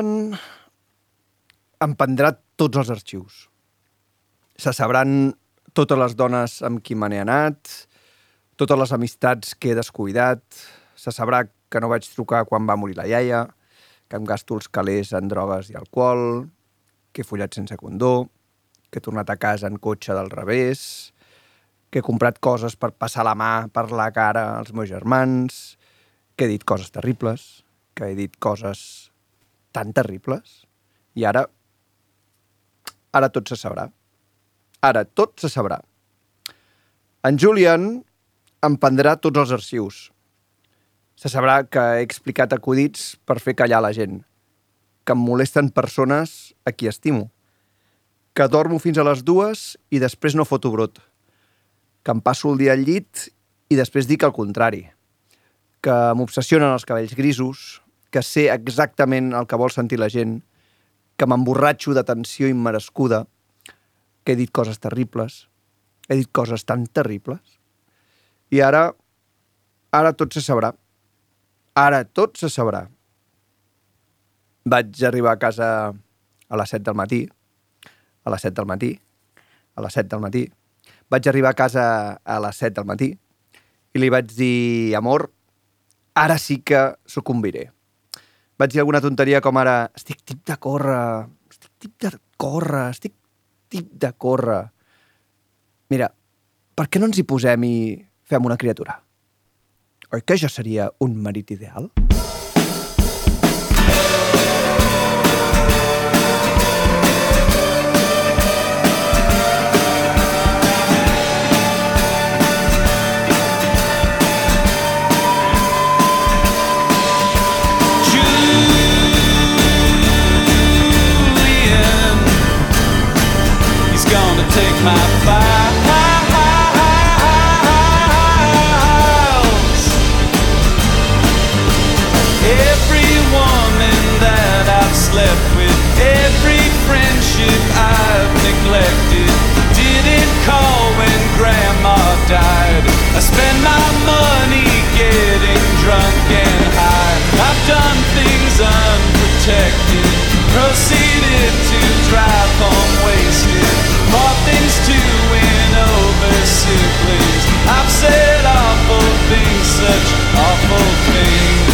En Julian em prendrà tots els arxius. Se sabran totes les dones amb qui me n'he anat, totes les amistats que he descuidat, se sabrà que no vaig trucar quan va morir la iaia, que em gasto els calés en drogues i alcohol, que he follat sense condó, que he tornat a casa en cotxe del revés, que he comprat coses per passar la mà per la cara als meus germans, que he dit coses terribles, que he dit coses tan terribles, i ara... Ara tot se sabrà. Ara tot se sabrà. En Julian em prendrà tots els arxius. Se sabrà que he explicat acudits per fer callar la gent, que em molesten persones a qui estimo, que dormo fins a les dues i després no foto brot, que em passo el dia al llit i després dic el contrari, que m'obsessionen els cabells grisos, que sé exactament el que vol sentir la gent, que m'emborratxo de tensió immerescuda, que he dit coses terribles, he dit coses tan terribles, i ara, ara tot se sabrà. Ara tot se sabrà. Vaig arribar a casa a les 7 del matí, a les 7 del matí, a les 7 del matí. Vaig arribar a casa a les 7 del matí i li vaig dir, amor, ara sí que sucumbiré vaig dir alguna tonteria com ara estic tip de córrer, estic tip de córrer, estic tip de córrer. Mira, per què no ens hi posem i fem una criatura? Oi que jo seria un marit ideal? Died. I spend my money getting drunk and high. I've done things unprotected, proceeded to drive home wasted, bought things to win over siblings. I've said awful things, such awful things.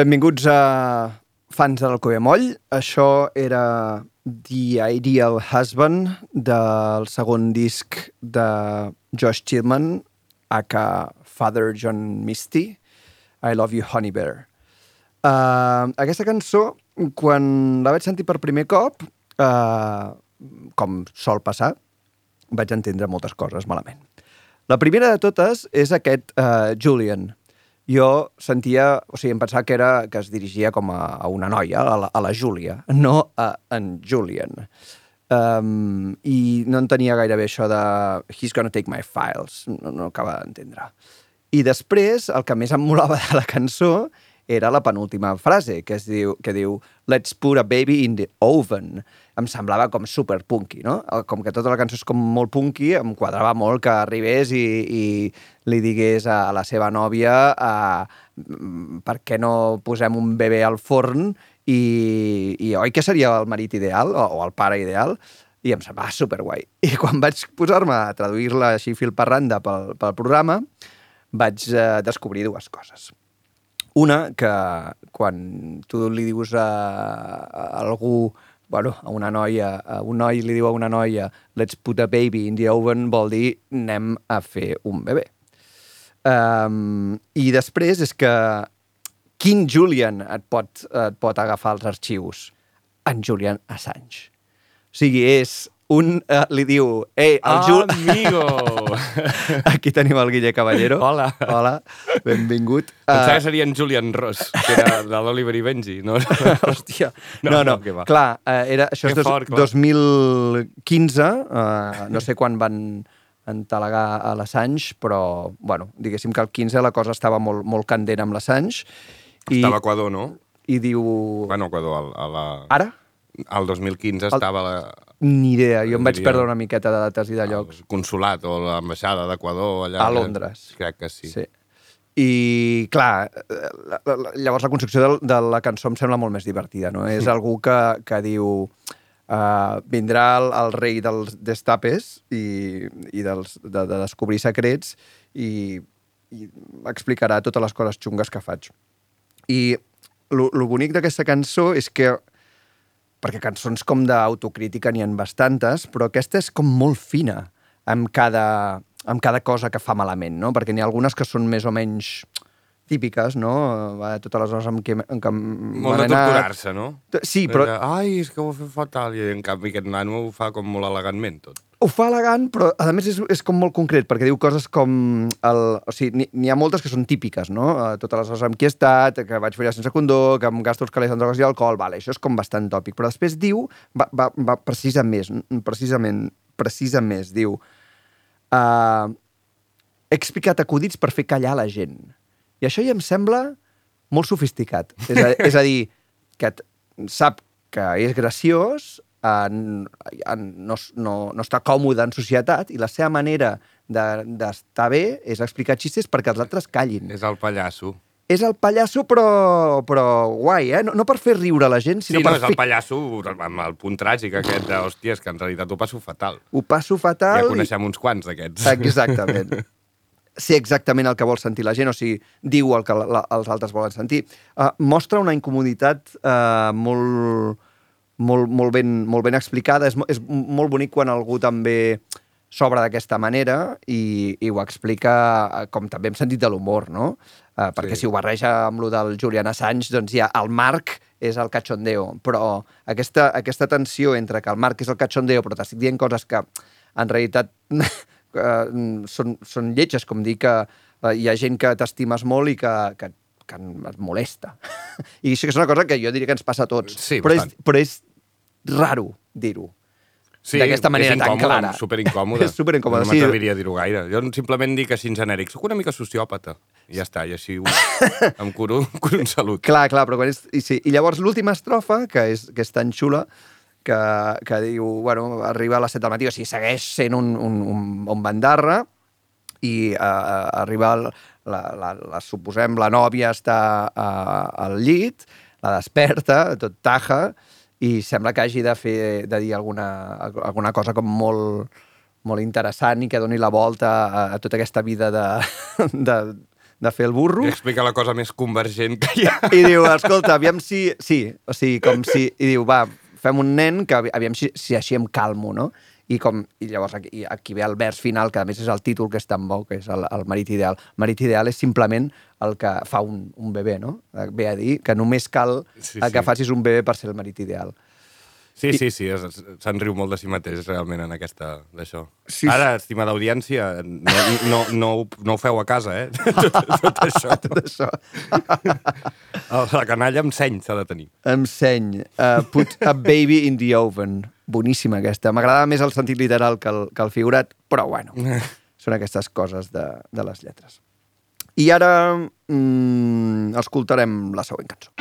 Benvinguts a fans del Coemoll. Això era The Ideal Husband del segon disc de Josh Chillman, aka Father John Misty, I Love You Honey Bear. Uh, aquesta cançó, quan la vaig sentir per primer cop, uh, com sol passar, vaig entendre moltes coses malament. La primera de totes és aquest uh, Julian. Jo sentia, o sigui, em pensava que, era, que es dirigia com a, a una noia, a la, a la Júlia, no a en Julian. Um, I no entenia gaire bé això de he's gonna take my files, no, no acaba d'entendre. I després, el que més em molava de la cançó era la penúltima frase, que, es diu, que diu Let's put a baby in the oven. Em semblava com super punky, no? Com que tota la cançó és com molt punky, em quadrava molt que arribés i, i li digués a la seva nòvia uh, per què no posem un bebè al forn i, i oi que seria el marit ideal o, o el pare ideal? I em semblava superguai. I quan vaig posar-me a traduir-la així fil per randa pel, pel programa, vaig uh, descobrir dues coses. Una, que quan tu li dius a, a algú, bueno, a una noia, a un noi li diu a una noia let's put a baby in the oven, vol dir anem a fer un bebè. Um, I després és que quin Julian et pot, et pot agafar els arxius? En Julian Assange. O sigui, és un... Uh, li diu, ei, el Jul... Amigo! Aquí tenim el Guille Caballero. Hola. Hola, benvingut. Pensava Uh, que seria en Julian Ross, que era de l'Oliver i Benji, no? Hòstia. No, No, no, no, clar, eh, era, això Que és dos, fort, clar. 2015, eh, no sé quan van entelegar a l'Assange, però, bueno, diguéssim que el 15 la cosa estava molt, molt candent amb l'Assange. I, Estava a Equador, no? I diu... Bueno, Equador, a la... Ara? Al 2015 estava la, Ni idea, jo em vaig perdre una miqueta de dates i de llocs. el consulat o l'ambaixada d'Equador allà. A Londres. Crec que sí. Sí. I, clar, la, la, la- llavors la construcció de, de la cançó em sembla molt més divertida, no? És algú que, que diu... Uh, vindrà el, el rei dels destapes i, i dels, de, de descobrir secrets i, i explicarà totes les coses xungues que faig. I lo, lo bonic d'aquesta cançó és que perquè cançons com d'autocrítica n'hi ha bastantes, però aquesta és com molt fina amb cada, amb cada cosa que fa malament, no? Perquè n'hi ha algunes que són més o menys típiques, no? Va, totes les coses amb què, en què Molt de torturar-se, no? Sí, però Ai, és que ho ha fet fatal. I en canvi aquest nano ho fa com molt elegantment tot. Ho fa elegant, però a més és, és com molt concret, perquè diu coses com... El, o sigui, n'hi- ha moltes que són típiques, no? Eh, Totes les coses amb qui he estat, que vaig follar sense condó, que em gasto els calés en drogues i alcohol, vale, això és com bastant tòpic. Però després diu, va, va, va precisa més, precisament, precisa més, diu... Uh, he explicat acudits per fer callar la gent. I això ja em sembla molt sofisticat. És a, és a dir, que sap que és graciós, en, en, no, no, no està còmode en societat i la seva manera de- d'estar de, bé és explicar xistes perquè els altres callin. És el pallasso. És el pallasso, però, però guai, eh? No, no per fer riure la gent, Sí, sinó no, per és el pallasso amb el punt tràgic aquest de, hòstia, és que en realitat ho passo fatal. Ho passo fatal. Ja i- coneixem uns quants d'aquests. Exactament. Sé exactament el que vol sentir la gent, o sigui, diu el que la, la, els altres volen sentir. Uh, mostra una incomoditat uh, molt, molt, molt, ben, molt ben explicada. És, és molt bonic quan algú també s'obre d'aquesta manera i, i ho explica eh, com també hem sentit de l'humor, no? Uh, perquè Sí. si ho barreja amb lo del Julian Assange, doncs ja el Marc és el cachondeo, però aquesta, aquesta tensió entre que el Marc és el cachondeo però t'estic dient coses que en realitat eh, són, són lletges, com dir que eh, hi ha gent que t'estimes molt i que, que, que et molesta. I això és una cosa que jo diria que ens passa a tots. Sí, però, és, però és raro dir-ho. Sí, d'aquesta manera és tan incòmode, clara. superincòmode. És superincòmode, No sí. m'atreviria a dir-ho gaire. Jo simplement dic així en genèric. Soc una mica sociòpata. I ja està, i així ho... em curo, em curo en salut. Clar, clar, però quan és... I, sí. I llavors l'última estrofa, que és, que és tan xula, que, que diu, bueno, arriba a les 7 del matí, o sigui, segueix sent un, un, un, un bandarra, i uh, arriba, el, la, la, la, suposem, la nòvia està uh, al llit, la desperta, tot taja, i sembla que hagi de fer de dir alguna, alguna cosa com molt, molt interessant i que doni la volta a, a tota aquesta vida de, de, de fer el burro. I explica la cosa més convergent que hi ha. I diu, escolta, aviam si... Sí, o sigui, com si... I diu, va, fem un nen que avi- aviam si, si així em calmo, no? I, com, I llavors aquí, aquí ve el vers final, que a més és el títol que és tan bo, que és el, el marit ideal. El marit ideal és simplement el que fa un, un bebè, no? Ve a dir que només cal Sí, sí, que sí. facis un bebè per ser el marit ideal. Sí, sí, sí, es- se'n riu molt de si mateix, realment, en aquesta, d'això. Sí, Ara, estimada audiència, no, no, no, no ho feu a casa, eh? Tot, tot això. Tot això. La canalla amb seny s'ha de tenir. Em seny. Uh, put a baby in the oven. Boníssima aquesta. M'agradava més el sentit literal que el, que el figurat, però bueno, són aquestes coses de, de les lletres. I ara mm, escoltarem la següent cançó.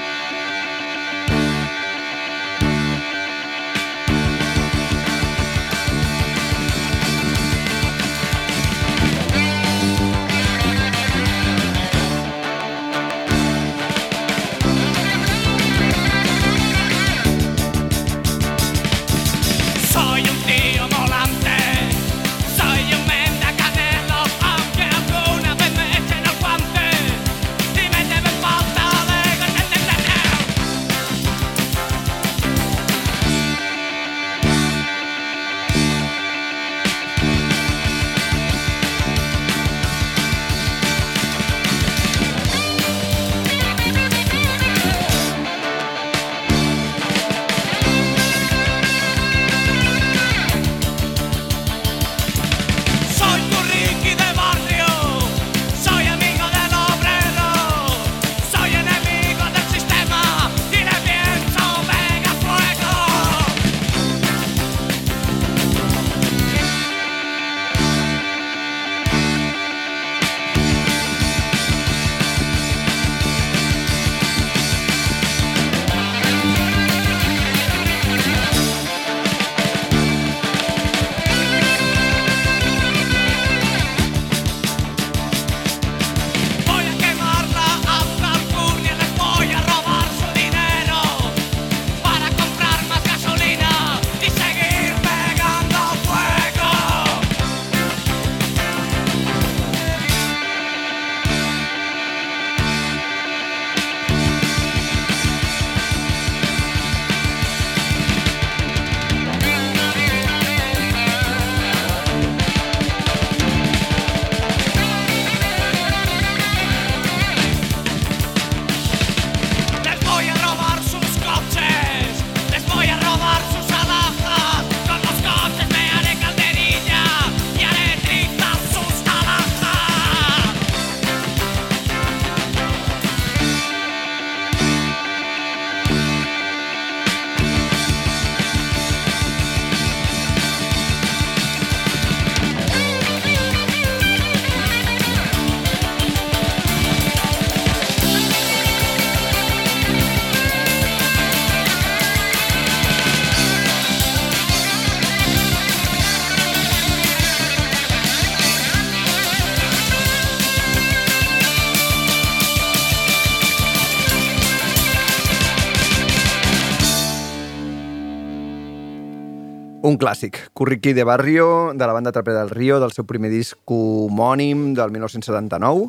Un clàssic, Curriqui de Barrio, de la banda Trapera del Río, del seu primer disc homònim del 1979.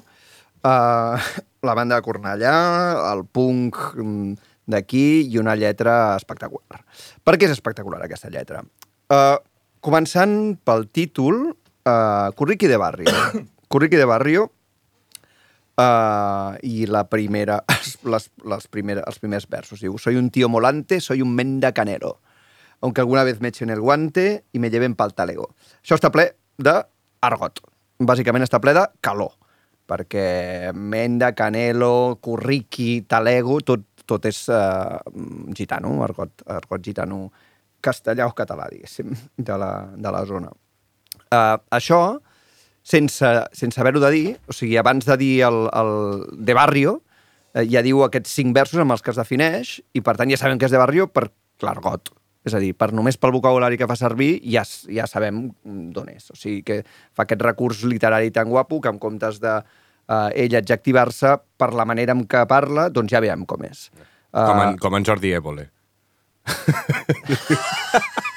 Uh, la banda de Cornellà, el punk mm, d'aquí i una lletra espectacular. Per què és espectacular aquesta lletra? Uh, començant pel títol, uh, Curriqui de Barrio. Curriqui de Barrio Uh, I la primera, les, les primera, els primers versos diu Soy un tío molante, soy un menda canero aunque alguna vez me echen el guante y me lleven pa'l talego. Això està ple d'argot. Bàsicament està ple de calor, perquè menda, canelo, curriqui, talego, tot, tot és uh, gitano, argot, argot gitano castellà o català, diguéssim, de la, de la zona. Uh, això, sense, sense haver-ho de dir, o sigui, abans de dir el, el de barrio, eh, ja diu aquests cinc versos amb els que es defineix, i per tant ja sabem que és de barrio per l'argot. És a dir, per només pel vocabulari que fa servir ja, ja sabem d'on és. O sigui que fa aquest recurs literari tan guapo que en comptes de eh, ell adjectivar-se per la manera en què parla, doncs ja veiem com és. Com en, Eh, com en Jordi Évole.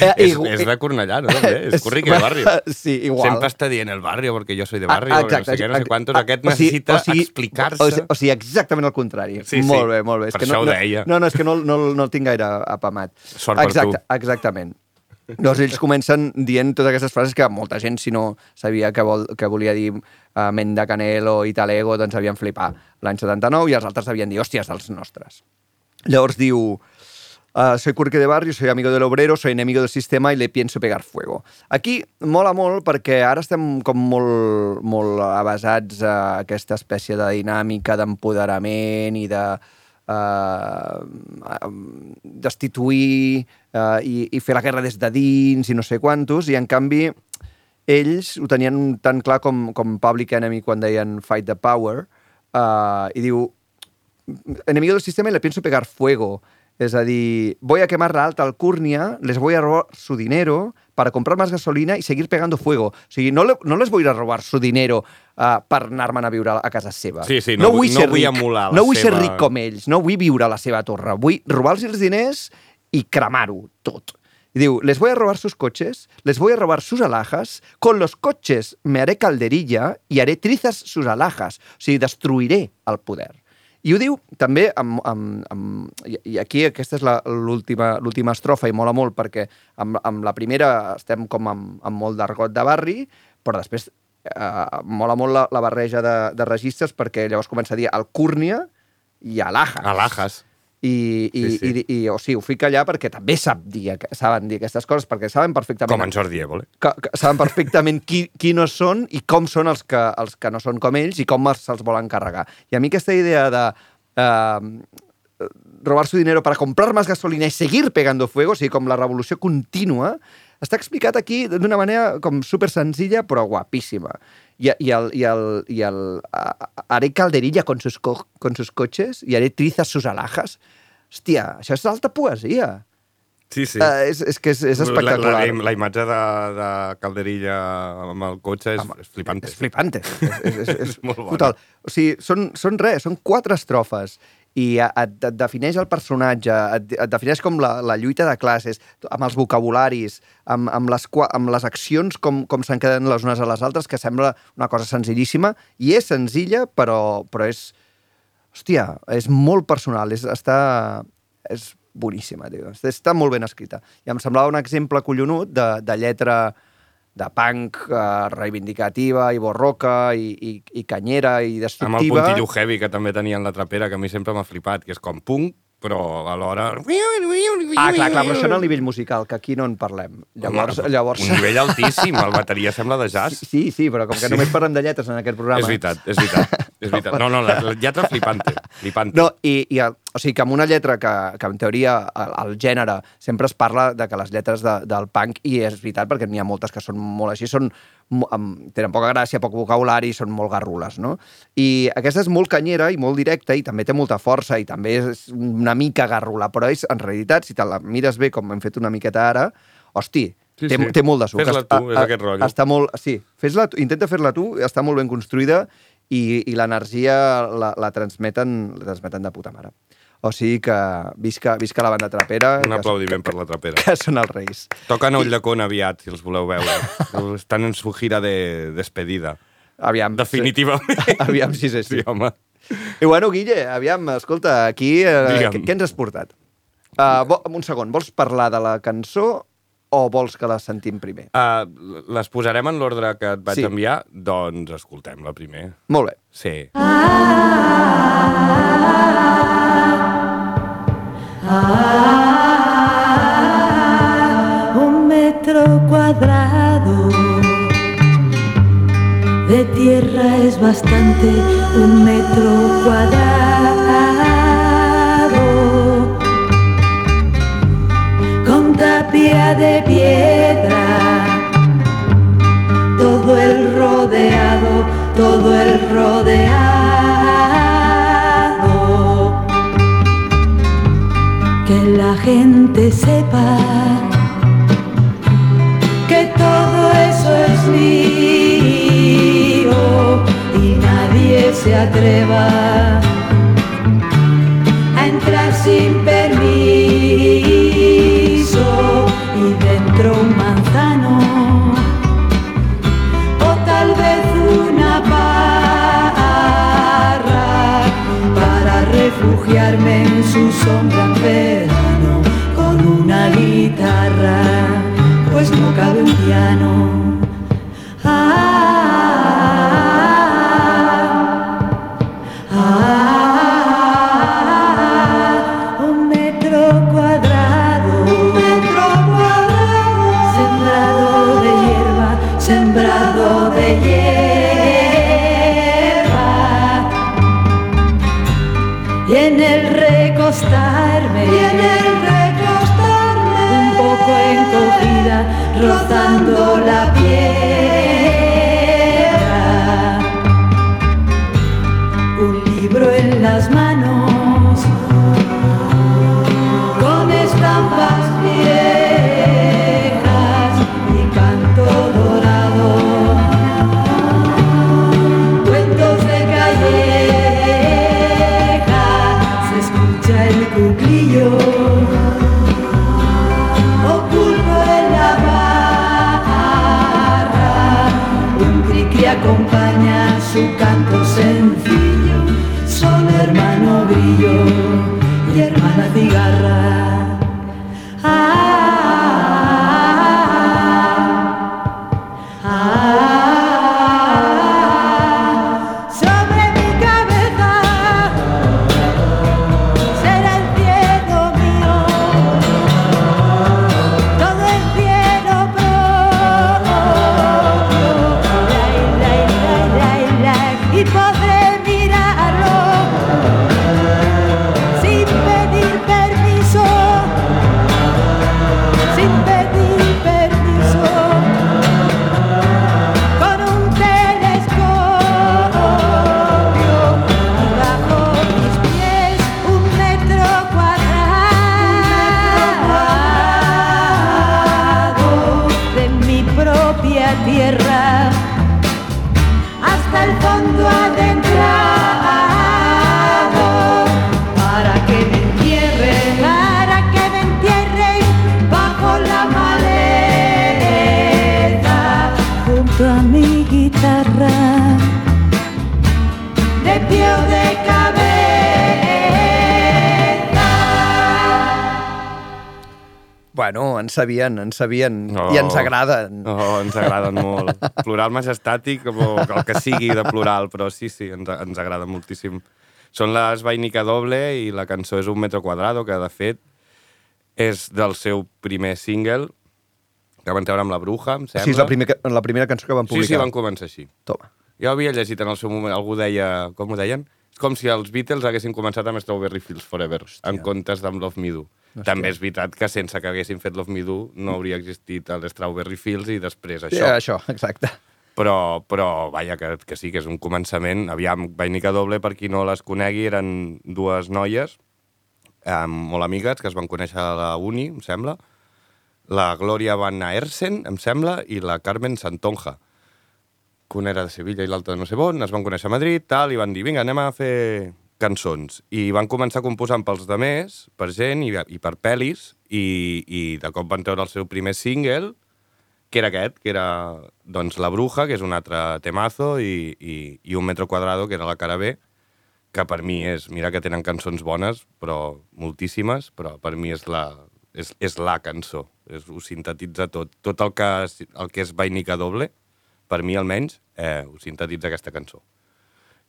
Eh, és, igu- és de Cornellà, no? També, és curriqui de barri. Sí, igual. Sempre està dient el barri, perquè jo soy de barri, Ah, perquè no sé què, no sé quantos. ah, Aquest o sigui- necessita o sigui- explicar-se. O, sigui, o sigui, exactament el contrari. Sí, sí. Molt bé, molt bé. És Per que això no, ho no, deia. No, no, és que no, no, no el tinc gaire apamat. Sort per Exacte, tu. Exactament. Doncs ells comencen dient totes aquestes frases que molta gent, si no sabia que, vol, que volia dir uh, Menda Canelo i Talego, doncs havien flipar l'any 79 i els altres havien dit, hòsties, dels nostres. Llavors diu, uh, soy curque de barrio, soy amigo del obrero, soy enemigo del sistema y le pienso pegar fuego. Aquí mola molt perquè ara estem com molt, molt avasats a aquesta espècie de dinàmica d'empoderament i de uh, destituir uh, i, i fer la guerra des de dins i no sé quantos, i en canvi ells ho tenien tan clar com, com Public Enemy quan deien Fight the Power, uh, i diu enemigo del sistema y le pienso pegar fuego. Es a dir, voy a quemar la alta alcurnia, les voy a robar su dinero para comprar más gasolina y seguir pegando fuego. O sigui, no, le, no les voy a robar su dinero uh, per anar-me'n a viure a casa seva. Sí, sí, no vull- no ser vull ric, emular la No vull ser seva- ric com ells, no vull viure a la seva torre. Vull robar-los els diners i cremar-ho tot. Y diu, les voy a robar sus coches, les voy a robar sus alhajas, con los coches me haré calderilla y haré trizas sus alhajas. O sigui, destruiré el poder. I ho diu també amb... amb, amb i, aquí aquesta és l'última estrofa i mola molt perquè amb, amb la primera estem com amb, amb molt d'argot de barri, però després eh, mola molt la, la barreja de, de registres perquè llavors comença a dir alcúrnia i alhajas. Alhajas. I, i, Sí, sí. i, i, o sigui, ho fica allà perquè també sap dir, saben dir aquestes coses, perquè saben perfectament Com en Jordi Évole. que, que saben perfectament qui, qui no són i com són els que, els que no són com ells i com els- se'ls volen carregar. I a mi aquesta idea de eh, robar su dinero para comprar más gasolina y seguir pegando fuego, o sigui, com la revolució contínua, està explicat aquí d'una manera com super senzilla però guapíssima. I, i el, i el, i el a- haré calderilla con sus, co con sus coches y haré trizas sus alhajas. Hòstia, això és alta poesia. Sí, sí. Uh, és, és que és, és espectacular. La, la, la imatge de, de Calderilla amb el cotxe és, és flipant. És flipante. És, és, és, és És molt bona. brutal. O sigui, són, són res, són quatre estrofes i et, et defineix el personatge, et, et defineix com la, la lluita de classes, amb els vocabularis, amb, amb, les, amb les accions, com, com s'encadenen les unes a les altres, que sembla una cosa senzillíssima, i és senzilla, però, però és... Hòstia, és molt personal, és, està... És boníssima, tio. Està molt ben escrita. I em semblava un exemple collonut de, de lletra de punk eh, reivindicativa i borroca i, i, i canyera i Amb el destructiva. puntillo heavy que també tenien la trapera, que a mi sempre m'ha flipat, que és com punk, però alhora... Ah, clar, clar, però això el nivell musical, que aquí no en parlem. Llavors... Home, llavors... Un nivell altíssim, el bateria sembla de jazz. Sí, sí, però com que Sí. només parlem de lletres en aquest programa... És veritat, és veritat. És veritat. No, no, la, la lletra flipante. flipante. No, i, i el, o sigui que amb una lletra que, que en teoria el, el gènere sempre es parla de que les lletres de, del punk, i és veritat perquè n'hi ha moltes que són molt així, són, amb, tenen poca gràcia, poc vocabulari, són molt garrules, no? I aquesta és molt canyera i molt directa i també té molta força i també és una mica garrula, però és, en realitat, si te la mires bé, com hem fet una miqueta ara, hosti, Sí, té, sí. té molt de suc. Fes-la tu, és aquest rotllo. Està molt, sí, fes-la tu, intenta fer-la tu, està molt ben construïda i, i l'energia la, la, transmeten, la transmeten de puta mare. O sigui que visca, visca la banda trapera, Un que, aplaudiment per la trapera. que són els reis. Toquen a Ullacón aviat, si els voleu veure. Estan en su gira de despedida. Aviam. Definitivament. Sí. Aviam si és així. Sí, home. I bueno, Guille, aviam, escolta, aquí eh, què, què ens has portat? Uh, vo, un segon, vols parlar de la cançó o vols que la sentim primer? Uh, les posarem en l'ordre que et vaig Sí. enviar? Doncs escoltem-la primer. Molt bé. Sí. un metro cuadrado de tierra es bastante un metro cuadrado de piedra. Todo el rodeado todo el rodeado. Que la gente sepa que todo eso es mío y nadie se atreva refugiarme en su sombra en verano con una guitarra, pues no cabe un piano. En las manos Bueno, en sabien, en sabien, No. i ens agraden. Oh, ens agraden molt. Plural majestàtic, o el que sigui de plural, però sí, sí, ens, ens agrada moltíssim. Són les Vainica Doble i la cançó és un metro quadrado, que de fet és del seu primer single, que van treure amb la Bruja, em sembla. Sí, és la, primer, la primera cançó que van Sí, publicar. sí, van començar així. Toma. Jo havia llegit en el seu moment, algú deia, com ho deien? És com si els Beatles haguessin començat amb Strawberry Fields Forever, Hòstia. en comptes d'amb Love Me Do. Hòstia. També és veritat que sense que haguessin fet Love Me Do no hauria existit el Strawberry Fields i després Sí, això. això, exacte. Però, però vaja, que, que sí, que és un començament. Aviam, Vainica Doble, per qui no les conegui, eren dues noies eh, molt amigues que es van conèixer a la uni, em sembla. La Glòria Van Aersen, em sembla, i la Carmen Santonja que una era de Sevilla i l'altra de no sé on, es van conèixer a Madrid, tal, i van dir, vinga, anem a fer cançons. I van començar composant pels de més, per gent i, i per pel·lis, i, i de cop van treure el seu primer single, que era aquest, que era doncs, La Bruja, que és un altre temazo, i, i, i Un metro quadrado, que era la cara B, que per mi és, mira que tenen cançons bones, però moltíssimes, però per mi és la, és, és la cançó. És, ho sintetitza tot. Tot el que, el que és vainica doble, per mi almenys, eh, ho sintetitza aquesta cançó.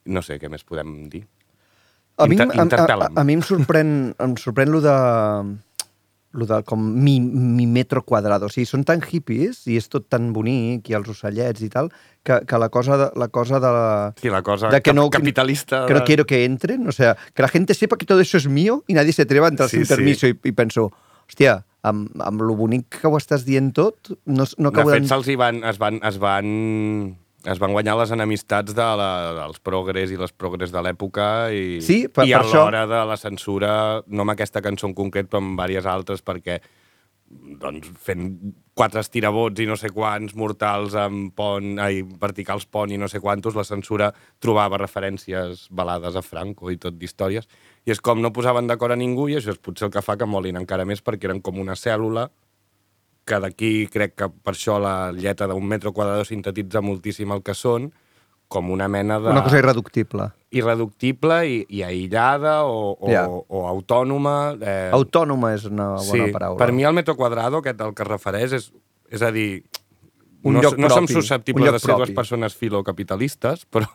No sé què més podem dir. A mi, a, a, a, mi em sorprèn, em sorprèn lo de lo de com mi, mi metro quadrado. O sigui, són tan hippies i és tot tan bonic i els ocellets i tal, que, que la cosa de la, cosa de la, Sí, la cosa de que no, cap- capitalista... Que no de- quiero que entren, o sea, que la gente sepa que todo eso es mío y nadie se atreva a entrar Sí, sin sí. permiso i, i penso, hòstia, amb, amb lo bonic que ho estàs dient tot, no, no de acabo fet, se'ls van, es, van, es, van, es van guanyar les enemistats de la, dels progres i les progres de l'època i, Sí, per- i per a això. l'hora de la censura, no amb aquesta cançó en concret, però amb diverses altres, perquè doncs, fent quatre estirabots i no sé quants mortals amb pont, ai, verticals pont i no sé quantos, la censura trobava referències balades a Franco i tot d'històries. I és com no posaven d'acord a ningú i això és potser el que fa que molin encara més perquè eren com una cèl·lula que d'aquí crec que per això la lletra d'un metro quadrado sintetitza moltíssim el que són, com una mena de... Una cosa irreductible. irreductible i, i aïllada o, o, Ja. o autònoma. Eh, Autònoma és una bona sí, paraula. per mi el metro quadrado, aquest al que es refereix, és, és a dir, Un no, lloc no som propi, susceptibles un lloc de ser dues propi. persones filocapitalistes, però,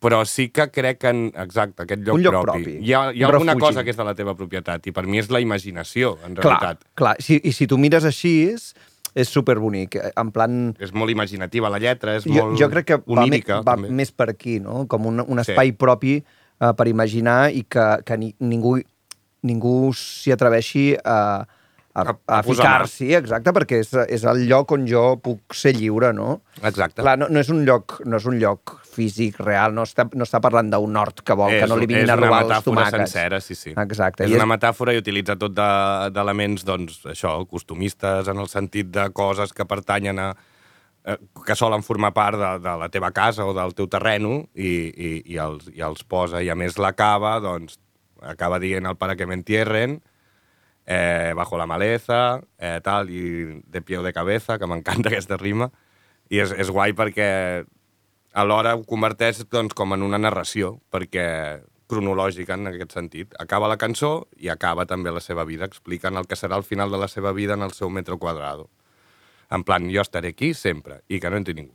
però sí que crec que, en, exacte, aquest lloc, Un lloc propi. propi, Hi ha, hi ha un alguna cosa que és de la teva propietat i per mi és la imaginació, en Clar, realitat. clar. Si, I si tu mires així, és, és superbonic. En plan... És molt imaginativa la lletra, és Jo, molt jo crec que va, onírica, va també. més per aquí, no? Com un, un Sí. espai propi uh, per imaginar i que, que ni, ningú, ningú s'hi atreveixi a, a, A- a, ficar-s'hi, exacte, perquè és, és el lloc on jo puc ser lliure, no? Exacte. Clar, no, no, és un lloc, no és un lloc físic real, no està, no està parlant d'un hort que vol que no li vinguin és a robar una els metàfora tomàquets. sencera, sí, sí. Exacte. És i una metàfora i utilitza tot de- d'elements, doncs, això, costumistes, en el sentit de coses que pertanyen a eh, que solen formar part de, de la teva casa o del teu terreno i, i, i, els, i els posa. I a més l'acaba, doncs, acaba dient el para que me entierren, eh, bajo la maleza, eh, tal, i de pie o de cabeza, que m'encanta aquesta rima, i és, és guai perquè alhora ho converteix doncs, com en una narració, perquè cronològica en aquest sentit. Acaba la cançó i acaba també la seva vida, explicant el que serà el final de la seva vida en el seu metro quadrado. En plan, jo estaré aquí sempre i que no entri ningú.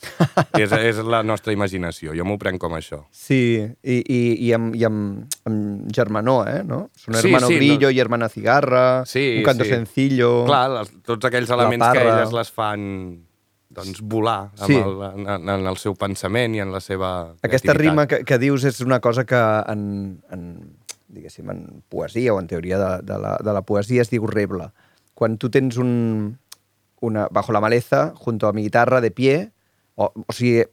és, és la nostra imaginació, jo m'ho prenc com això. Sí, i, i, i, amb, i amb, amb germanó, eh? No? Son Sí, hermano sí, grillo no- y hermana cigarra, Sí, un canto sí. sencillo... Clar, les, tots aquells elements que elles les fan doncs, volar amb Sí. el, en, en el seu pensament i en la seva Aquesta creativitat. rima que, que dius és una cosa que en, en, diguéssim, en poesia o en teoria de, de, la, de la poesia es diu reble. Quan tu tens un, una, bajo la maleza, junto a mi guitarra, de pie, o, o sigui,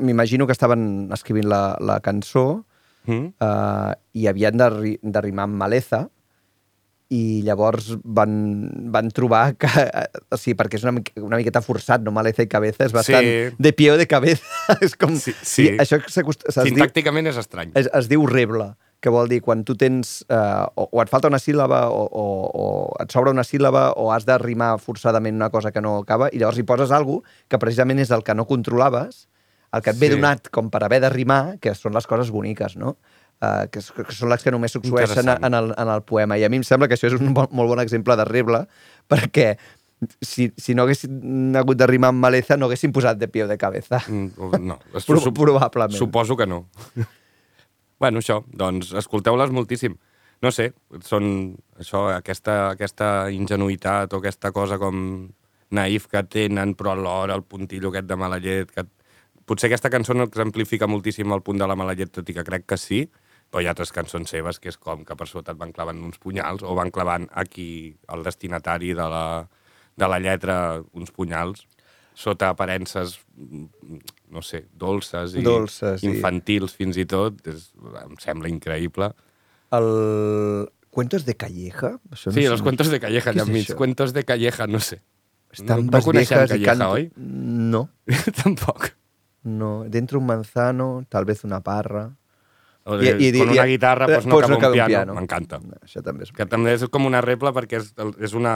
m'imagino que estaven escrivint la, la cançó Mm? uh, i havien de, de rimar amb maleza i llavors van, van trobar que, eh, o sigui, perquè és una, mica, una miqueta forçat, no? Maleza i cabeza, és bastant Sí. de pie o de cabeza. és com... Sí, sí. I això es, diu, Sintàcticament és estrany. es, es diu reble, que vol dir quan tu tens... Eh, o, o et falta una síl·laba o, o, o et sobra una síl·laba o has de rimar forçadament una cosa que no acaba i llavors hi poses alguna que precisament és el que no controlaves, el que et ve Sí. donat com per haver de rimar, que són les coses boniques, no? Uh, que, que són les que només succeeixen en el, en el poema. I a mi em sembla que això és un bon, molt bon exemple de reble, perquè si, si no haguessin hagut de rimar amb maleza, no haguessin posat de pie o de cabeza. Mm, No, Pro- sup- probablement. Suposo que no. bueno, això, doncs escolteu-les moltíssim. No sé, són això, aquesta, aquesta ingenuïtat o aquesta cosa com naïf que tenen, però alhora el puntillo aquest de mala llet. Que... Potser aquesta cançó no exemplifica moltíssim el punt de la mala llet, tot i que crec que sí, però hi ha altres cançons seves que és com que per sota et van clavant uns punyals o van clavant aquí el destinatari de la, de la lletra uns punyals sota aparences, no sé, dolces i Dolces i- infantils fins i tot. És, em sembla increïble. El... Cuentos de Calleja? Això Sí, sé- els cuentos de Calleja, allà enmig. Cuentos de Calleja, no sé. Estambas no coneixem viejas y Calleja, canto- oi? No, Tampoc. no. Dentro un manzano, tal vez una parra. O de, con una guitarra, pues no, pues cabe un piano. M'encanta. No, això també és... Que també és com una repla perquè és, és, una,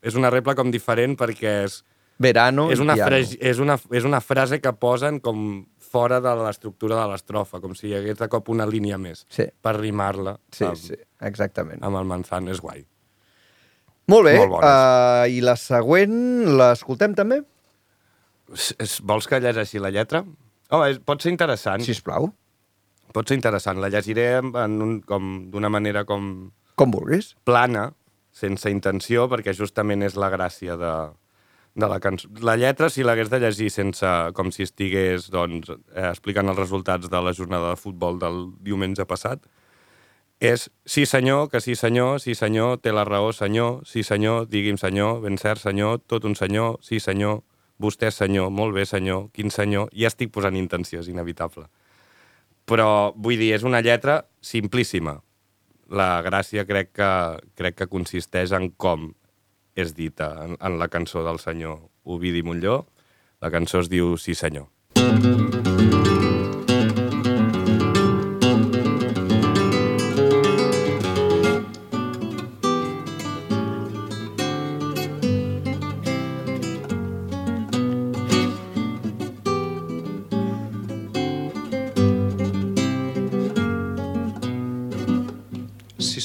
és una repla com diferent perquè és, Verano és, una i piano. fres, és, una, és una frase que posen com fora de l'estructura de l'estrofa, com si hi hagués de cop una línia més Sí. per rimar-la Sí, amb, sí, exactament. amb el manzano. És guai. Molt bé, Molt bones. uh, i la següent l'escoltem també? Es, es, vols que llegeixi la lletra? Home, és, pot ser interessant. Sisplau, Pot ser interessant. La llegiré en un, com d'una manera com com vulguis. plana, sense intenció, perquè justament és la gràcia de, de la cançó. La lletra, si l'hagués de llegir sense, com si estigués doncs, eh, explicant els resultats de la jornada de futbol del diumenge passat, és sí senyor, que sí senyor, sí senyor, té la raó senyor, sí senyor, digui'm senyor, ben cert senyor, tot un senyor, sí senyor, vostè senyor, molt bé senyor, quin senyor, ja estic posant intenció, és inevitable. Però, vull dir, és una lletra simplíssima. La gràcia crec que, crec que consisteix en com és dita en, en la cançó del senyor Ovidi Montlló. La cançó es diu Sí senyor.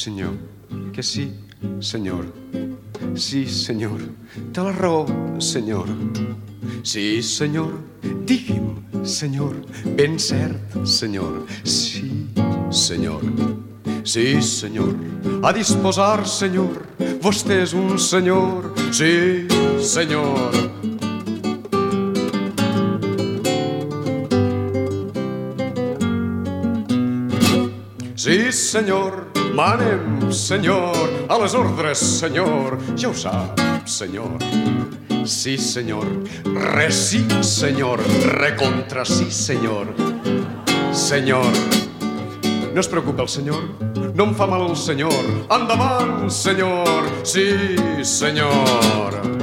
Senyor, que sí, senyor. Sí, senyor, té la raó, senyor. Sí, senyor, digui'm, senyor, ben cert, senyor. Sí, senyor. Sí, senyor, a disposar, senyor. Vostè és un senyor. Sí, senyor. Senyor, manem, senyor, a les ordres, senyor, ja ho sap, senyor. Sí, senyor, res sí, senyor, recontra sí, senyor. Senyor, no es preocupa el senyor, no em fa mal el senyor. Endavant, senyor, sí, senyor.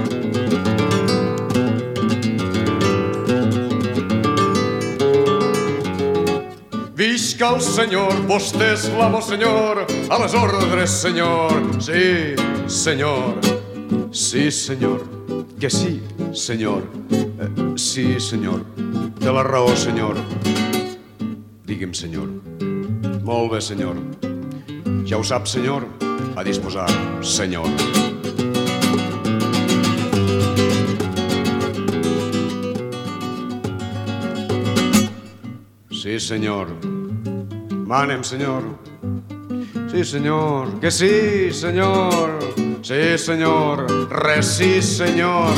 Visca el senyor, vostè és l'amo senyor, a les ordres senyor, sí, senyor, sí senyor, que sí, senyor, Eh, sí senyor, té la raó senyor, digui'm senyor, molt bé senyor, ja ho sap senyor, a disposar senyor. Sí, senyor. Manem, senyor. Sí, senyor. Que sí, senyor. Sí, senyor. Re sí, senyor.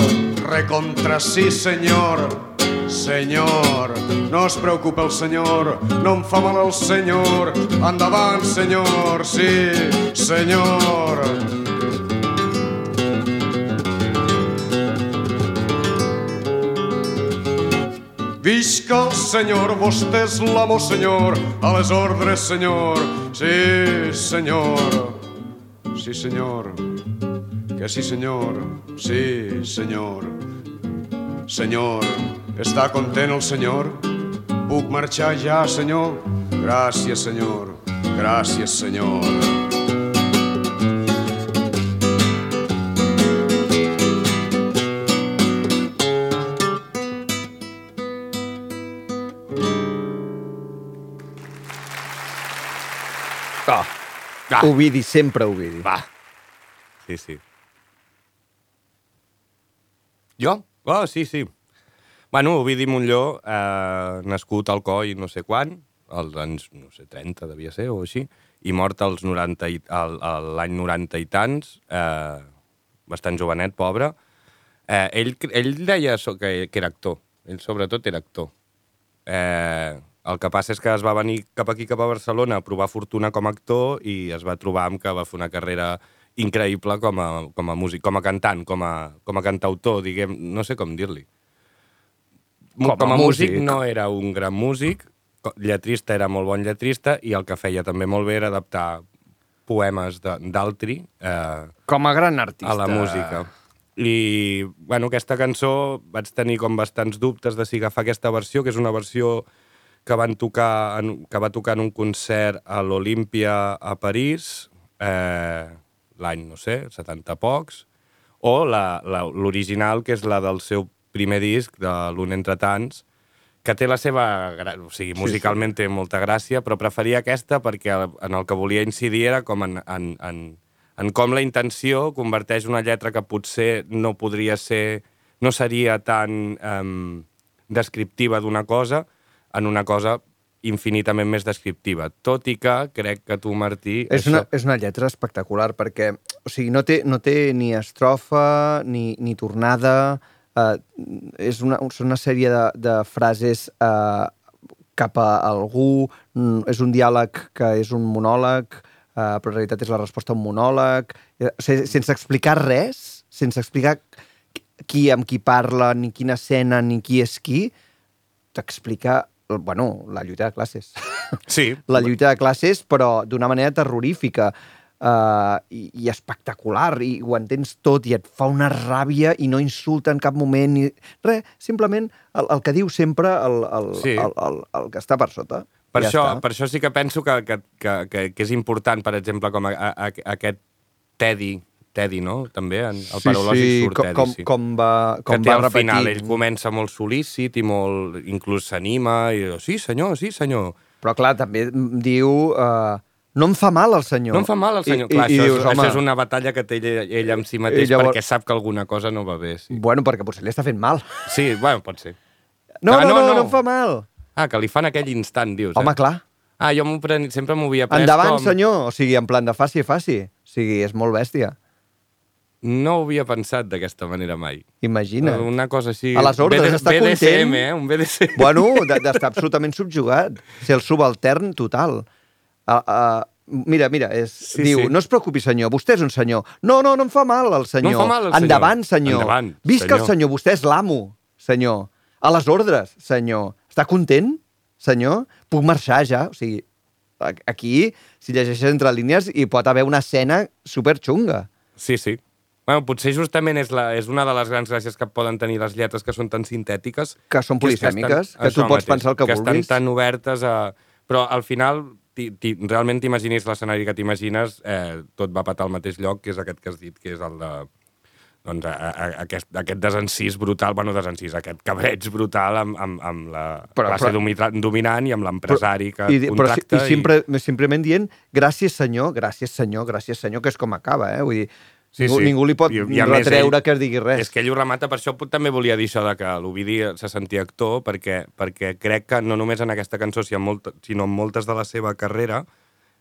Recontra sí, senyor. Senyor, no es preocupa el senyor, no em fa mal el senyor. Endavant, senyor, sí, senyor. Visca el senyor, vostè és l'amo senyor, a les ordres senyor, sí senyor, sí senyor, que sí senyor, sí senyor, senyor, està content el senyor? Puc marxar ja, senyor? Gràcies, senyor, gràcies, senyor. Ah. Ovidi, sempre Ovidi. Va. Sí, sí. Jo? Oh, sí, sí. Bueno, Ovidi Montlló, eh, nascut al Coi no sé quan, als anys, no sé, 30 devia ser o així, i mort als 90 i, l'any 90 i tants, eh, bastant jovenet, pobre. Eh, ell, ell deia so- que, que era actor. Ell sobretot era actor. Eh, el que passa és que es va venir cap aquí, cap a Barcelona, a provar fortuna com a actor i es va trobar amb que va fer una carrera increïble com a, com a músic, com a cantant, com a, com a cantautor, diguem, no sé com dir-li. Com com a músic músic. no era un gran músic, lletrista era molt bon lletrista i el que feia també molt bé era adaptar poemes de- d'altri eh, Com a gran artista. a la música. I, bueno, aquesta cançó vaig tenir com bastants dubtes de si agafar aquesta versió, que és una versió que, van tocar en, que va tocar en un concert a l'Olímpia a París, eh, l'any, no sé, 70 pocs, o la- la- l'original, que és la del seu primer disc, de l'Un entre tants, que té la seva... O sigui, musicalment té molta gràcia, però preferia aquesta perquè en el que volia incidir era com en, en, en, en com la intenció converteix una lletra que potser no podria ser... no seria tan um, descriptiva d'una cosa en una cosa infinitament més descriptiva. Tot i que crec que tu, Martí... És una, és una lletra espectacular perquè o sigui, no, té, no té ni estrofa ni, ni tornada, eh, és una, són una sèrie de, de frases eh, cap a algú, mm, és un diàleg que és un monòleg, eh, però en realitat és la resposta a un monòleg, eh, o sigui, sense explicar res, sense explicar qui amb qui parla, ni quina escena, ni qui és qui, t'explica bueno, la lluita de classes. Sí, la lluita de classes, però d'una manera terrorífica uh, i, i espectacular, i ho entens tot, i et fa una ràbia i no insulta en cap moment, ni res, simplement el, el que diu sempre el, el, Sí. el, el, el que està per sota. Per, Ja això, està. per això sí que penso que, que, que, que, és important, per exemple, com a, a, a, aquest Teddy, Teddy, no? També, en el parològic surt com, Teddy, com, sí. com va, com que té va al repetir. final, ell comença molt solícit i molt... inclús s'anima i diu, sí senyor, sí senyor. Però clar, també diu uh, no em fa mal el senyor. No em fa mal el senyor. I, Clar, i, això, i és, dius, això home, és una batalla que té ell, ell amb si mateix llavors- perquè sap que alguna cosa no va bé. Sí, Bueno, perquè potser li està fent mal. sí bueno, pot ser. No, Ah, no, no, no, no, no. em fa mal. Ah, que li fan aquell instant, dius. Home, eh? clar. Ah, jo pren... sempre m'ho havia pres Endavant, com... senyor. O sigui, en plan de faci, faci. O sigui, és molt bèstia. No ho havia pensat d'aquesta manera mai. Imagina. Una cosa així... A les ordres, BD, està BDSM, content. eh? Un BDSM. Bueno, de- d'estar absolutament subjugat. Ser el subaltern total. Uh, uh, mira, mira, és, Sí, diu, sí. no es preocupi, senyor, vostè és un senyor. No, no, no em fa mal el senyor. fa mal el senyor. Endavant, senyor. Endavant, Visca el senyor. senyor, vostè és l'amo, senyor. A les ordres, senyor. Està content, senyor? Puc marxar ja? O sigui, aquí, si llegeixes entre línies, hi pot haver una escena superxunga. Sí, sí. Bueno, potser justament és, la, és una de les grans gràcies que poden tenir les lletres que són tan sintètiques. Que són polisèmiques, que això tu pots pensar el que que vulguis. estan tan obertes a... Però al final, ti, ti, realment t'imaginis l'escenari que t'imagines, eh, tot va patar al mateix lloc, que és aquest que has dit, que és el de doncs, a, a, a, aquest, aquest desencís brutal, bueno, desencís, aquest cabreig brutal amb, amb, amb la Però- classe però- domina- dominant i amb l'empresari que I, di- però, si- contracta. i, sempre, simplement dient gràcies senyor, gràcies senyor, gràcies senyor, que és com acaba, eh? Vull dir, Sí, ningú, sí. ningú li pot I- i retreure ell- que es digui res. És que ell ho remata, per això també volia dir això de que l'Ovidi se sentia actor, perquè, perquè crec que no només en aquesta cançó, sinó en, molt, sinó en moltes de la seva carrera,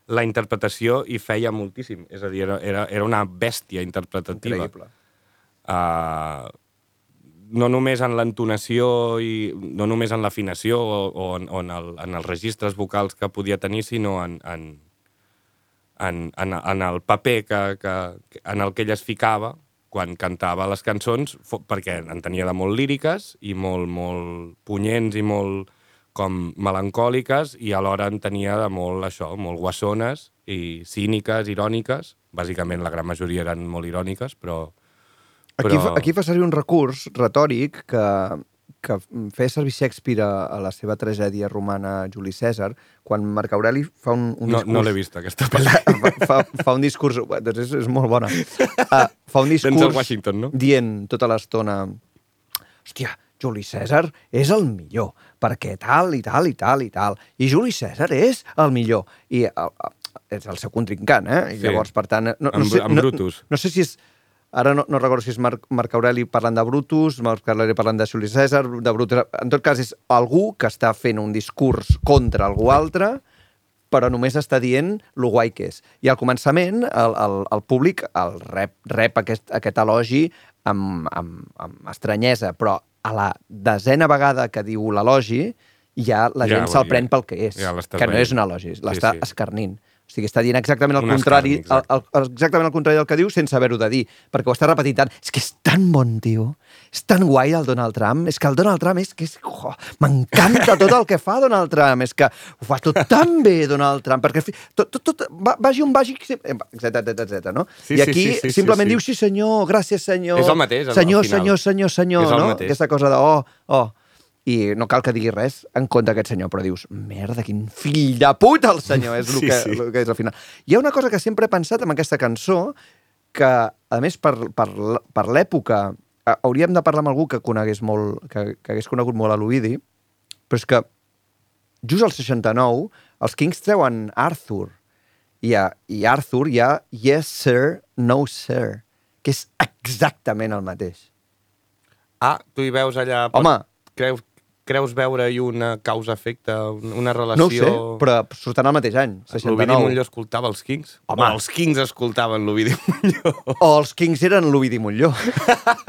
la interpretació hi feia moltíssim. És a dir, era, era, era una bèstia interpretativa. Increïble. Uh, no només en l'entonació i no només en l'afinació o, o, en, o en, el, en els registres vocals que podia tenir, sinó en, en, en, en, en el paper que, que, en el que ell es ficava quan cantava les cançons, perquè en tenia de molt líriques i molt, molt punyents i molt com melancòliques i alhora en tenia de molt això, molt guassones i cíniques, iròniques. Bàsicament la gran majoria eren molt iròniques, però... Aquí, però... fa, aquí fa servir un recurs retòric que, que feia servir Shakespeare a, a la seva tragèdia romana Juli César, quan Marc Aureli fa un, un No, discurs... no l'he vist, aquesta pel·lícula. fa, fa un discurs... Doncs és, és molt bona. Uh, fa un discurs Denzel Washington, no? dient tota l'estona hòstia, Juli César és el millor, perquè tal i tal i tal i tal. I Juli César és el millor. I el, és el seu contrincant, eh? I Sí. llavors, per tant... No, no Amb- sé, amb no, Brutus. No, no sé si és... Ara no, no recordo si és Marc, Marc Aureli parlant de Brutus, Marc Aureli parlant de Juli César, de Brutus... En tot cas, és algú que està fent un discurs contra algú altre, però només està dient lo guai que és. I al començament, el, el, el públic el rep, rep aquest, aquest elogi amb, amb, amb estranyesa, però a la desena vegada que diu l'elogi, ja la Ja, gent se'l ja- pren pel que és, ja que no és un elogi, Sí, l'està sí. escarnint. O sigui, està dient exactament el Un contrari, exacte. el, el, exactament el contrari del que diu sense haver-ho de dir, perquè ho està repetint tant. És que és tan bon tio, és tan guai el Donald Trump, és que el Donald Trump és que és... Oh, M'encanta tot el que fa Donald Trump, és que ho fa tot tan bé Donald Trump, perquè fi- tot, tot, tot va, vagi on vagi, etc etc etc. no? Sí, I sí, aquí sí, sí, sí, simplement sí. diu sí senyor, gràcies senyor, És el mateix, al- al senyor, final. senyor, senyor, senyor, no? mateix. Aquesta cosa de oh, oh, i no cal que digui res en contra d'aquest senyor, però dius, merda, quin fill de puta el senyor, és el, Sí, que, sí. el que és al final. Hi ha una cosa que sempre he pensat amb aquesta cançó, que, a més, per, per, per l'època, eh, hauríem de parlar amb algú que conegués molt, que, que hagués conegut molt a l'Ovidi, però és que just al 69 els Kings treuen Arthur, i, a, i Arthur hi ha Yes Sir, No Sir, que és exactament el mateix. Ah, tu hi veus allà... Home. Creus, creus veure-hi una causa-efecte, un- una relació... No ho sé, però surten al mateix any, L'Ovidi 69. Montllor escoltava els Kings? Home. O els Kings escoltaven l'Ovidi Montllor? O els Kings eren l'Ovidi Montllor.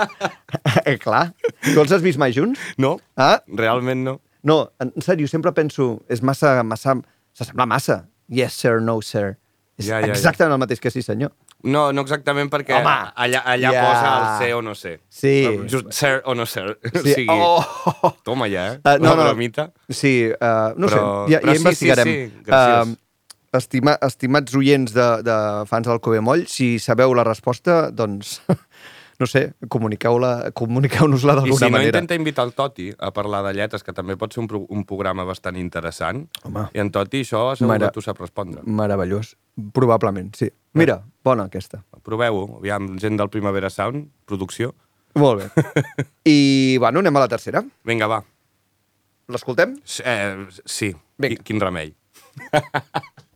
eh, clar. Tu els has vist mai junts? No, Ah? realment no. No, en sèrio, sempre penso, és massa, massa, s'assembla massa. Yes, sir, no, sir. És Ja, ja, ja. exactament el mateix que sí, senyor. No, no exactament perquè Home. allà, allà Ja. posa el ser o no ser. Sí. Just ser o no ser. O Sí. sigui, Oh! toma ja, eh? Uh, no, no, bromita. Sí, uh, no Però- sé, ja, ja sí, investigarem. sí, sí. Uh, estima, estimats oients de, de fans del Cove Moll, si sabeu la resposta, doncs, no sé, comuniqueu-la- comuniqueu-nos-la I d'alguna si no, manera. intenta invitar el Toti a parlar de lletres, que també pot ser un, pro un programa bastant interessant. Home. I en Toti això segur Mare- que tu sap respondre. Meravellós. Probablement, sí. Mira, bona aquesta. Proveu-ho. Aviam, gent del Primavera Sound, producció. Molt bé. I, bueno, anem a la tercera. Vinga, va. L'escoltem? Eh, sí, Vinga. Qui- quin remei.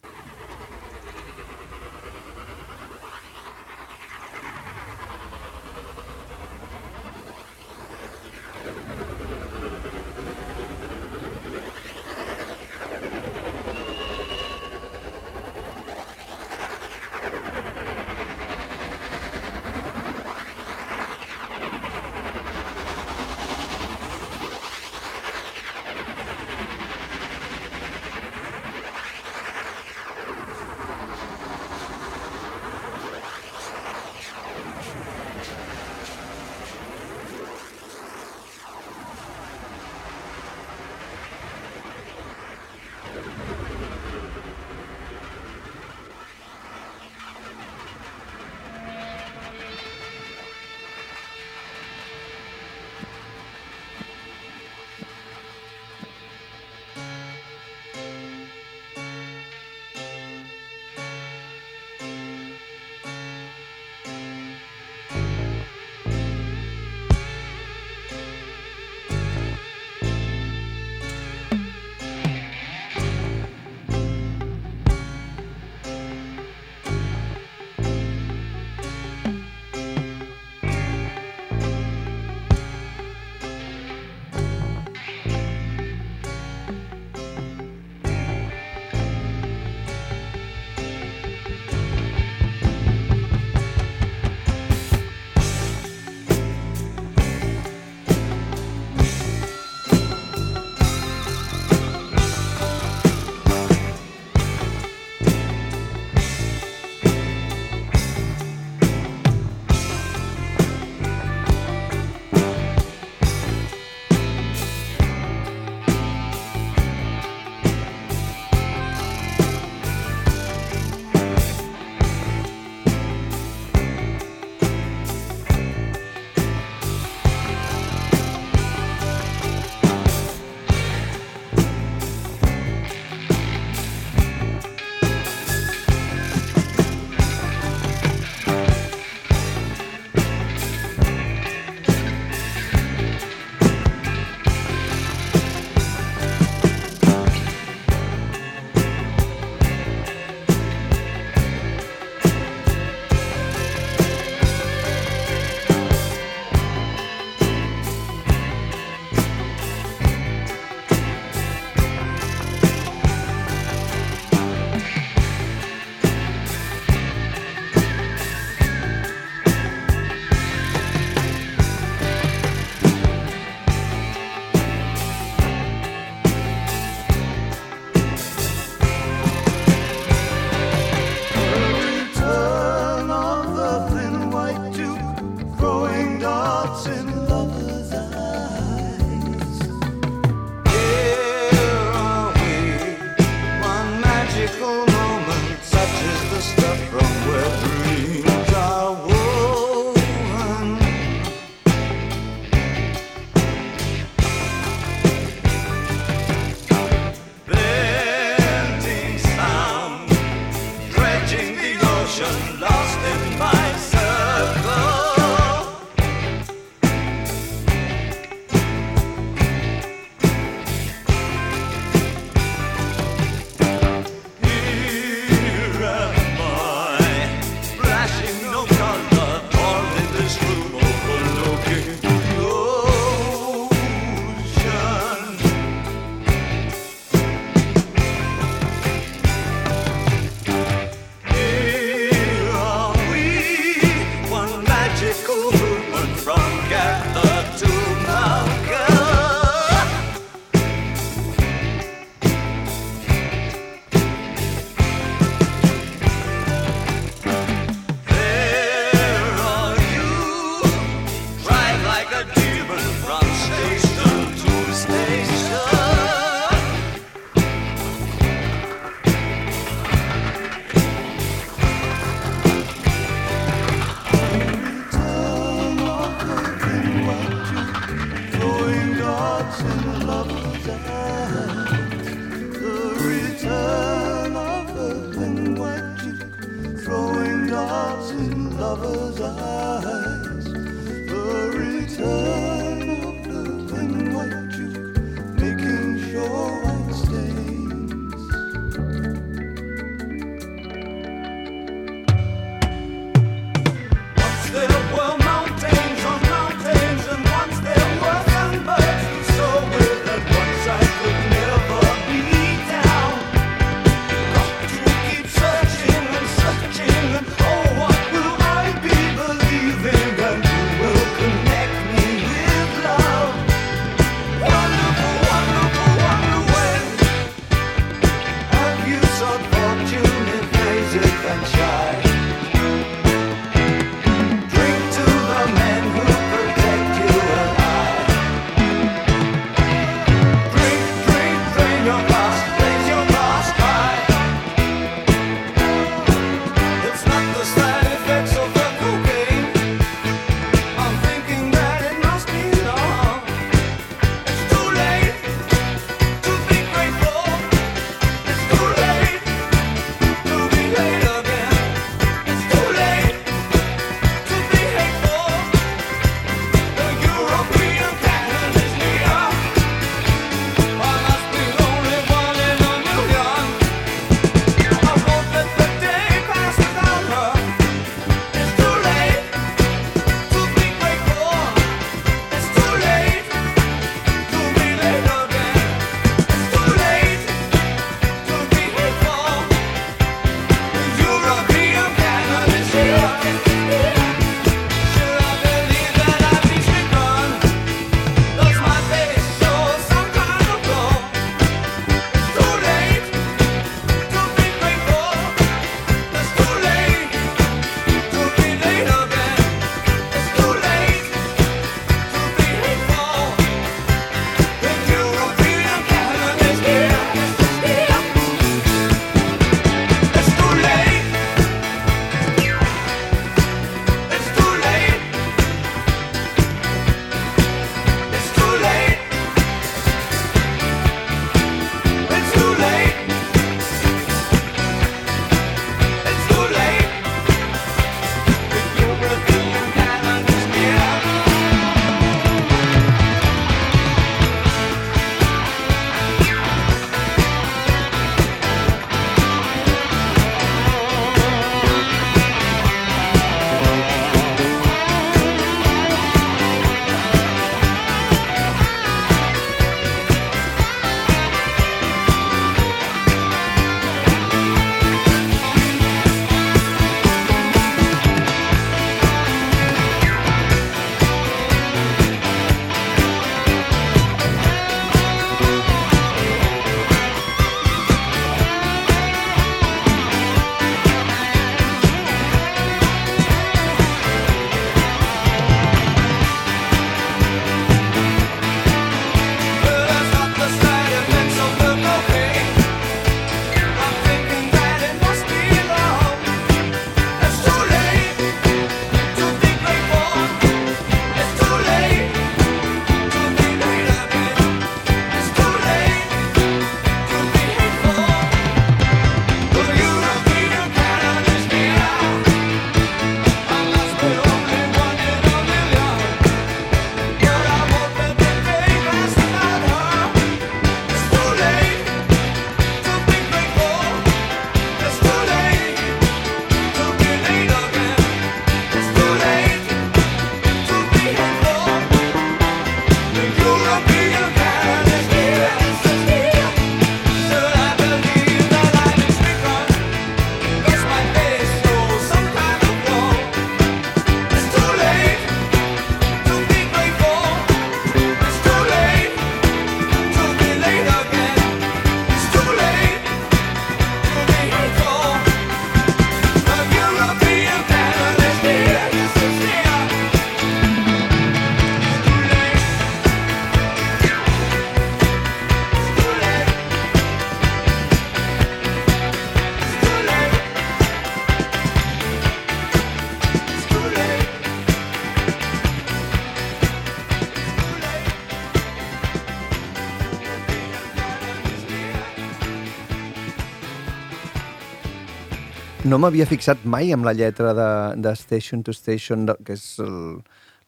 no m'havia fixat mai amb la lletra de, de Station to Station, de, que és el,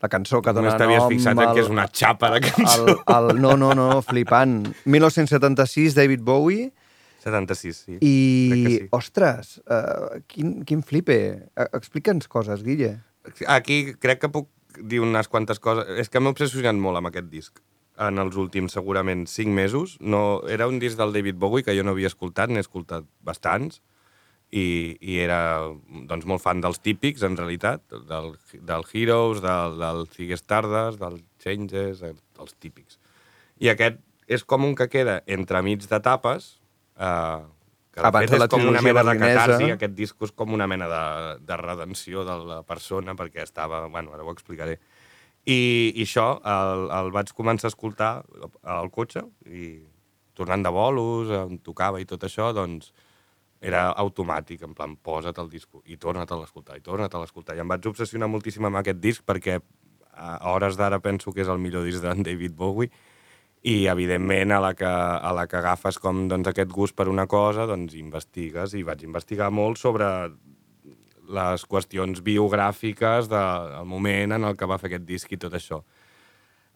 la cançó que dona Només t'havies fixat en al- que és una xapa de cançó. El, el, no, no, no, flipant. 1976, David Bowie, 76, sí. i, sí. ostres, uh, quin, quin flipe. Uh, Explica'ns coses, Guille. Aquí crec que puc dir unes quantes coses. És que m'he obsessionat molt amb aquest disc en els últims, segurament, cinc mesos. No, era un disc del David Bowie que jo no havia escoltat, n'he escoltat bastants, i, i era doncs, molt fan dels típics, en realitat, del, del Heroes, del, del Ziggy Stardust, del Changes, eh, dels típics. I aquest és com un que queda entremig d'etapes, eh, que de Abans fet és com una mena de catarsi, aquest disc és com una mena de, de redenció de la persona, perquè estava... Bueno, ara ho explicaré. I, i això el, el vaig començar a escoltar al cotxe, i tornant de bolos, em tocava i tot això, doncs era automàtic, en plan, posa't el disco i torna't a l'escoltar, i torna't a l'escoltar. I em vaig obsessionar moltíssim amb aquest disc perquè a hores d'ara penso que és el millor disc d'en David Bowie i, evidentment, a la que, a la que agafes com doncs, aquest gust per una cosa, doncs investigues, i vaig investigar molt sobre les qüestions biogràfiques del moment en el que va fer aquest disc i tot això.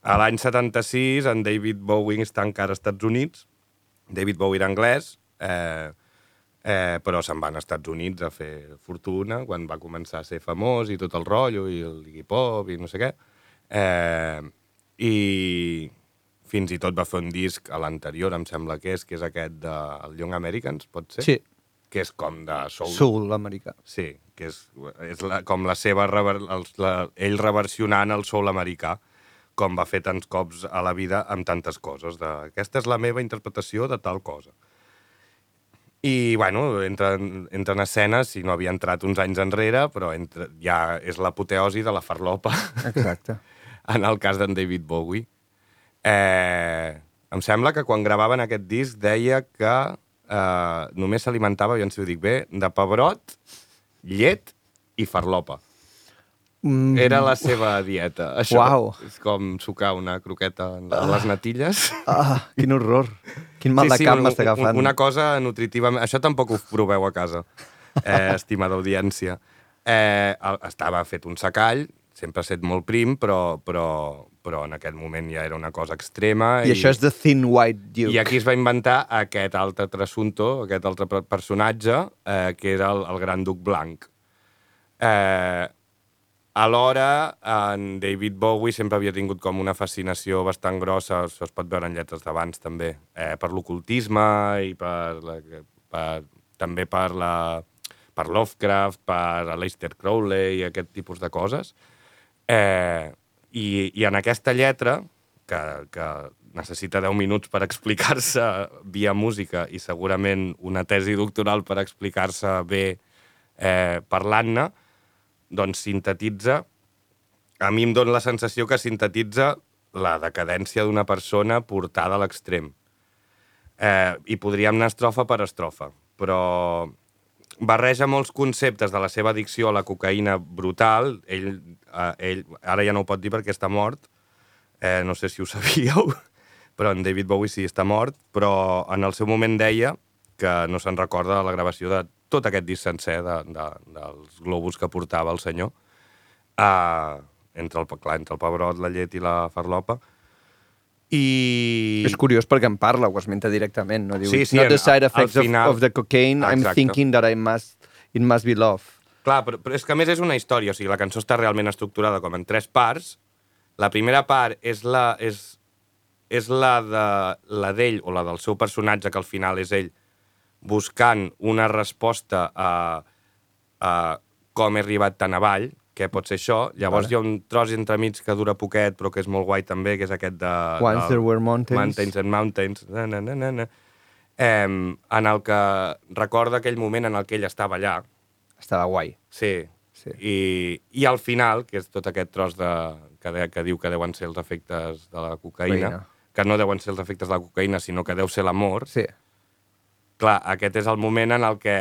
A l'any 76, en David Bowie està encara als Estats Units. David Bowie era anglès, eh, eh, però se'n va als Estats Units a fer fortuna quan va començar a ser famós i tot el rotllo, i el Pop i no sé què. Eh, I fins i tot va fer un disc a l'anterior, em sembla que és, que és aquest de el Young Americans, pot ser? Sí. Que és com de soul. Soul americà. Sí, que és, és la, com la seva... Rever, els, la, ell reversionant el soul americà, com va fer tants cops a la vida amb tantes coses. De, aquesta és la meva interpretació de tal cosa. I, bueno, entra, en- entra en escena, si no havia entrat uns anys enrere, però entra, ja és l'apoteosi de la farlopa, Exacte. en el cas d'en David Bowie. Eh, em sembla que quan gravaven aquest disc deia que eh, només s'alimentava, aviam si ho dic bé, de pebrot, llet i farlopa. Mm, Era la seva dieta. Això Uau. és com sucar una croqueta a les natilles. Ah, quin horror. Quin mal de cap un- m'està agafant. Una cosa nutritivament... Això tampoc ho proveu a casa, eh, estimada audiència. Eh, estava fet un secall, sempre ha set molt prim, però, però, però en aquest moment ja era una cosa extrema. I, això és The Thin White Duke. I aquí es va inventar aquest altre trasunto, aquest altre per- personatge, eh, que era el, el gran duc blanc. Eh, alhora, en David Bowie sempre havia tingut com una fascinació bastant grossa, això es pot veure en lletres d'abans també, eh, per l'ocultisme i per, la, per, també per, la, per Lovecraft, per Aleister Crowley i aquest tipus de coses. Eh, i, I en aquesta lletra, que, que necessita 10 minuts per explicar-se via música i segurament una tesi doctoral per explicar-se bé eh, parlant-ne, doncs sintetitza, a mi em dóna la sensació que sintetitza la decadència d'una persona portada a l'extrem. Eh, I podríem anar estrofa per estrofa, però barreja molts conceptes de la seva addicció a la cocaïna brutal. Ell, eh, ell ara ja no ho pot dir perquè està mort, eh, no sé si ho sabíeu, però en David Bowie sí està mort, però en el seu moment deia que no se'n recorda de la gravació de tot aquest disc sencer de, de, dels globus que portava el senyor, uh, entre, el, clar, entre el pebrot, la llet i la farlopa, i... És curiós perquè en parla, ho esmenta directament, no? Diu, Sí, "It's sí, not the al- side effects final- of, of the cocaine, I'm Exacte. thinking that I must, it must be love. Clar, però, però és que a més és una història, o sigui, la cançó està realment estructurada com en tres parts. La primera part és la, és, és la de la d'ell o la del seu personatge, que al final és ell, buscant una resposta a, a com he arribat tan avall, què pot ser això. Llavors Vale. hi ha un tros entremig que dura poquet, però que és molt guai també, que és aquest de... Once there were mountains. Mountains and Mountains. Na, na, na, na, na. Eh, en el que recorda aquell moment en el que ell estava allà, Estava guai. Sí. Sí. I, I al final, que és tot aquest tros de, que, de, que diu que deuen ser els efectes de la cocaïna, Cocaïna. que no deuen ser els efectes de la cocaïna, sinó que deu ser l'amor, Sí. Clar, aquest és el moment en el que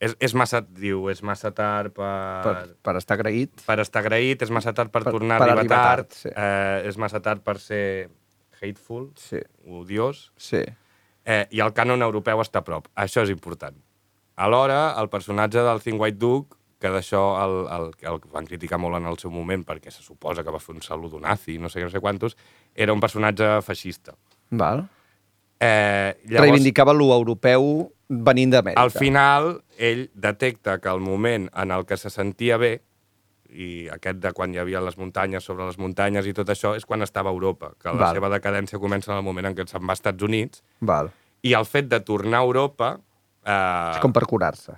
és, és massa, diu, és massa tard per, Per, per estar agraït. per estar agraït, és massa tard per, Per- tornar per a arribar, arribar tard, tard, sí. eh, és massa tard per ser hateful, Sí. odiós, Sí. eh, i el cànon europeu està a prop. Això és important. Alhora, el personatge del Think White Duke, que d'això el, el, el van criticar molt en el seu moment perquè se suposa que va fer un saludo nazi, no sé no sé quantos, era un personatge feixista. Val. Eh, llavors, Reivindicava lo europeu venint d'Amèrica. al final, ell detecta que el moment en el que se sentia bé, i aquest de quan hi havia les muntanyes sobre les muntanyes i tot això, és quan estava a Europa, que la Val. seva decadència comença en el moment en què se'n va als Estats Units, Val. i el fet de tornar a Europa... Eh, És com per curar-se.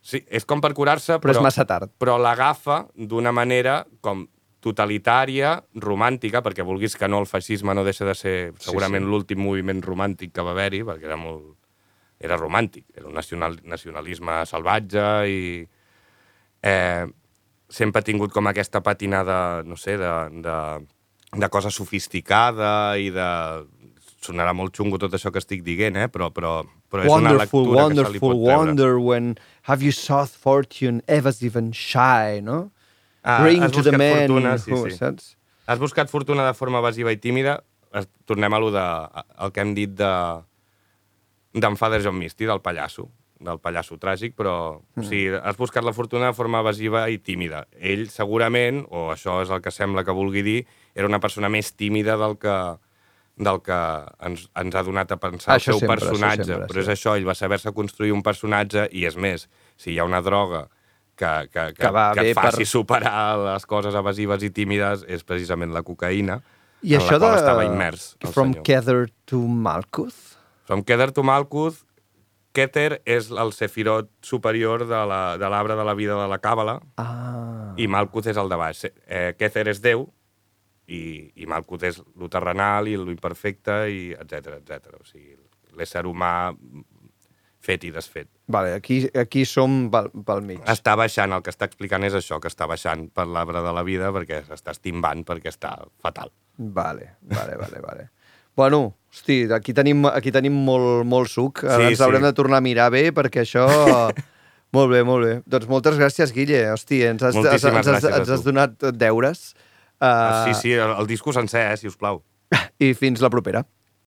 Sí, és com per curar-se, Però però, és massa tard. però l'agafa d'una manera com totalitària, romàntica, perquè vulguis que no, el feixisme no deixa de ser segurament sí. l'últim moviment romàntic que va haver-hi, perquè era molt... era romàntic, era un nacional, nacionalisme salvatge i... Eh, sempre ha tingut com aquesta patinada, no sé, de, de, de cosa sofisticada i de... Sonarà molt xungo tot això que estic dient, eh? però, però, però és una Wonderful, lectura que se li wonderful, pot treure. wonder when have you sought fortune, evasive and shy, no? Ah, to the man fortuna, sí, who, sí. saps? Has buscat fortuna de forma evasiva i tímida, tornem a lo de, el que hem dit de d'en Father John Misty, del pallasso, del pallasso tràgic, però mm. o sigui, has buscat la fortuna de forma evasiva i tímida. Ell segurament, o això és el que sembla que vulgui dir, era una persona més tímida del que del que ens, ens ha donat a pensar Això el seu sempre, personatge. sempre, però és sí. això, ell va saber-se construir un personatge i és més, si hi ha una droga que, que, que, Que va que et faci per- superar les coses evasives i tímides és precisament la cocaïna, I en això la qual de... estava immers From senyor. Kether to Malkuth? From Kether to Malkuth, Keter és el sefirot superior de la- de l'arbre de, de la vida de la Càbala Ah. i Malkuth és el de baix. Eh, Kether és Déu i, i Malkuth és lo terrenal i lo imperfecte i etc etc. O sigui, l'ésser humà fet i desfet. Vale, aquí, aquí som pel, pel mig. Està baixant, el que està explicant és això, que està baixant per l'arbre de la vida perquè s'està estimbant, perquè està fatal. Vale, vale, vale, vale. Bueno, hosti, aquí tenim, aquí tenim molt, molt suc. Ara Sí, ens haurem sí. de tornar a mirar bé, perquè això... molt bé, molt bé. Doncs moltes gràcies, Guille. Hosti, ens has, ens, Moltíssimes ens, has, ens has donat deures. Uh, sí, sí, el, el disco sencer, eh, si us plau. I fins la propera.